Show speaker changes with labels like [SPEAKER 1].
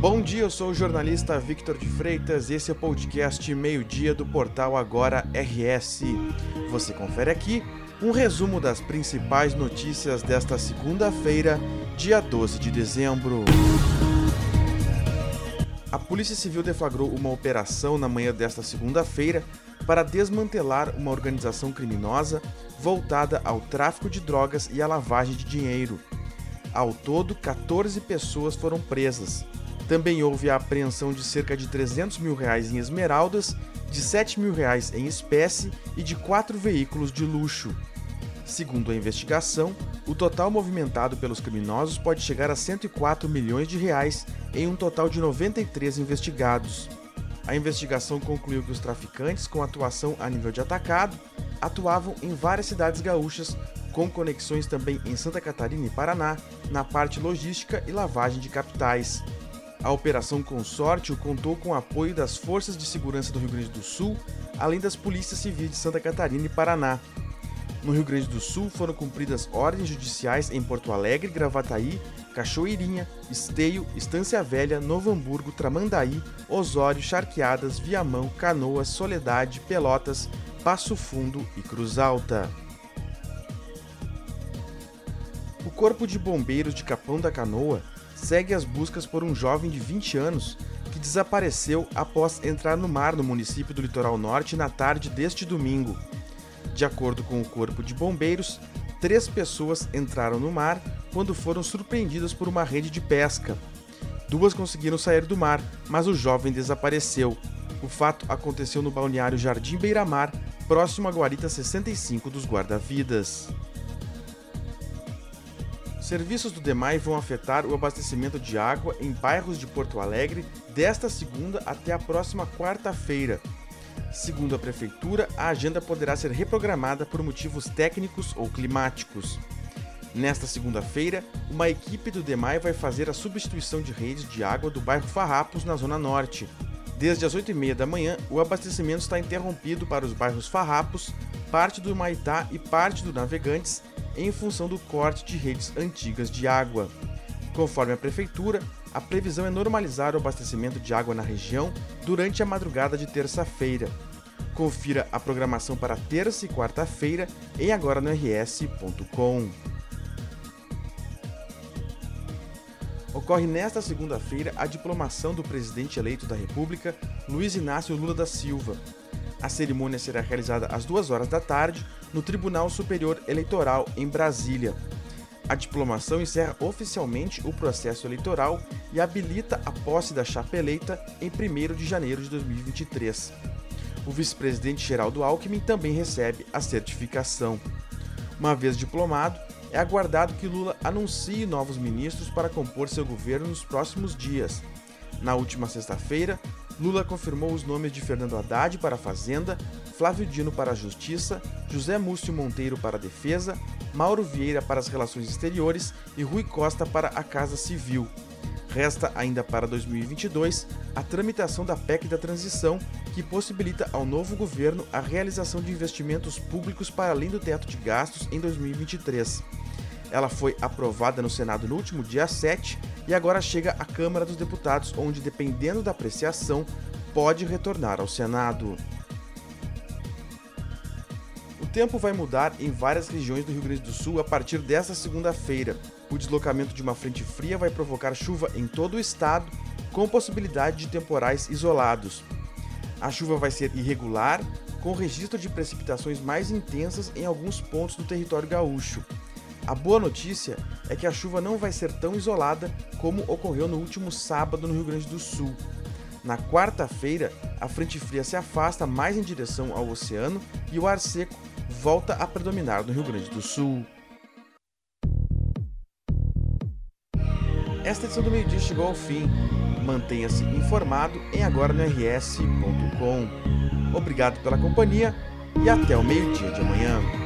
[SPEAKER 1] Bom dia, eu sou o jornalista Victor de Freitas e esse é o podcast Meio-Dia do portal Agora RS. Você confere aqui um resumo das principais notícias desta segunda-feira, dia 12 de dezembro. A Polícia Civil deflagrou uma operação na manhã desta segunda-feira para desmantelar uma organização criminosa voltada ao tráfico de drogas e à lavagem de dinheiro. Ao todo, 14 pessoas foram presas. Também houve a apreensão de cerca de 300 mil reais em esmeraldas, de 7 mil reais em espécie e de quatro veículos de luxo. Segundo a investigação, o total movimentado pelos criminosos pode chegar a 104 milhões de reais em um total de 93 investigados. A investigação concluiu que os traficantes, com atuação a nível de atacado, atuavam em várias cidades gaúchas, com conexões também em Santa Catarina e Paraná, na parte logística e lavagem de capitais. A Operação Consórcio contou com o apoio das Forças de Segurança do Rio Grande do Sul, além das polícias civis de Santa Catarina e Paraná. No Rio Grande do Sul foram cumpridas ordens judiciais em Porto Alegre, Gravataí, Cachoeirinha, Esteio, Estância Velha, Novo Hamburgo, Tramandaí, Osório, Charqueadas, Viamão, Canoas, Soledade, Pelotas, Passo Fundo e Cruz Alta. O Corpo de Bombeiros de Capão da Canoa segue as buscas por um jovem de 20 anos que desapareceu após entrar no mar no município do Litoral Norte na tarde deste domingo. De acordo com o Corpo de Bombeiros, três pessoas entraram no mar quando foram surpreendidas por uma rede de pesca. Duas conseguiram sair do mar, mas o jovem desapareceu. O fato aconteceu no balneário Jardim Beira-Mar, próximo à guarita 65 dos guarda-vidas. Serviços do DEMAI vão afetar o abastecimento de água em bairros de Porto Alegre desta segunda até a próxima quarta-feira. Segundo a Prefeitura, a agenda poderá ser reprogramada por motivos técnicos ou climáticos. Nesta segunda-feira, uma equipe do DEMAI vai fazer a substituição de redes de água do bairro Farrapos, na Zona Norte. Desde as 8h30 da manhã, o abastecimento está interrompido para os bairros Farrapos, parte do Maitá e parte do Navegantes, em função do corte de redes antigas de água. Conforme a Prefeitura, a previsão é normalizar o abastecimento de água na região durante a madrugada de terça-feira. Confira a programação para terça e quarta-feira em agora no rs.com. Ocorre nesta segunda-feira a diplomação do presidente eleito da República, Luiz Inácio Lula da Silva. A cerimônia será realizada às duas horas da tarde no Tribunal Superior Eleitoral em Brasília. A diplomação encerra oficialmente o processo eleitoral e habilita a posse da chapa eleita em 1 de janeiro de 2023. O vice-presidente Geraldo Alckmin também recebe a certificação. Uma vez diplomado, é aguardado que Lula anuncie novos ministros para compor seu governo nos próximos dias. Na última sexta-feira, Lula confirmou os nomes de Fernando Haddad para a Fazenda, Flávio Dino para a Justiça, José Múcio Monteiro para a Defesa, Mauro Vieira para as Relações Exteriores e Rui Costa para a Casa Civil. Resta ainda para 2022 a tramitação da PEC da transição, que possibilita ao novo governo a realização de investimentos públicos para além do teto de gastos em 2023. Ela foi aprovada no Senado no último dia 7 e agora chega à Câmara dos Deputados, onde, dependendo da apreciação, pode retornar ao Senado. O tempo vai mudar em várias regiões do Rio Grande do Sul a partir desta segunda-feira. O deslocamento de uma frente fria vai provocar chuva em todo o estado, com possibilidade de temporais isolados. A chuva vai ser irregular, com registro de precipitações mais intensas em alguns pontos do território gaúcho. A boa notícia é que a chuva não vai ser tão isolada como ocorreu no último sábado no Rio Grande do Sul. Na quarta-feira, a frente fria se afasta mais em direção ao oceano e o ar seco volta a predominar no Rio Grande do Sul. Esta edição do meio-dia chegou ao fim. Mantenha-se informado em agora. Obrigado pela companhia e até o meio-dia de amanhã.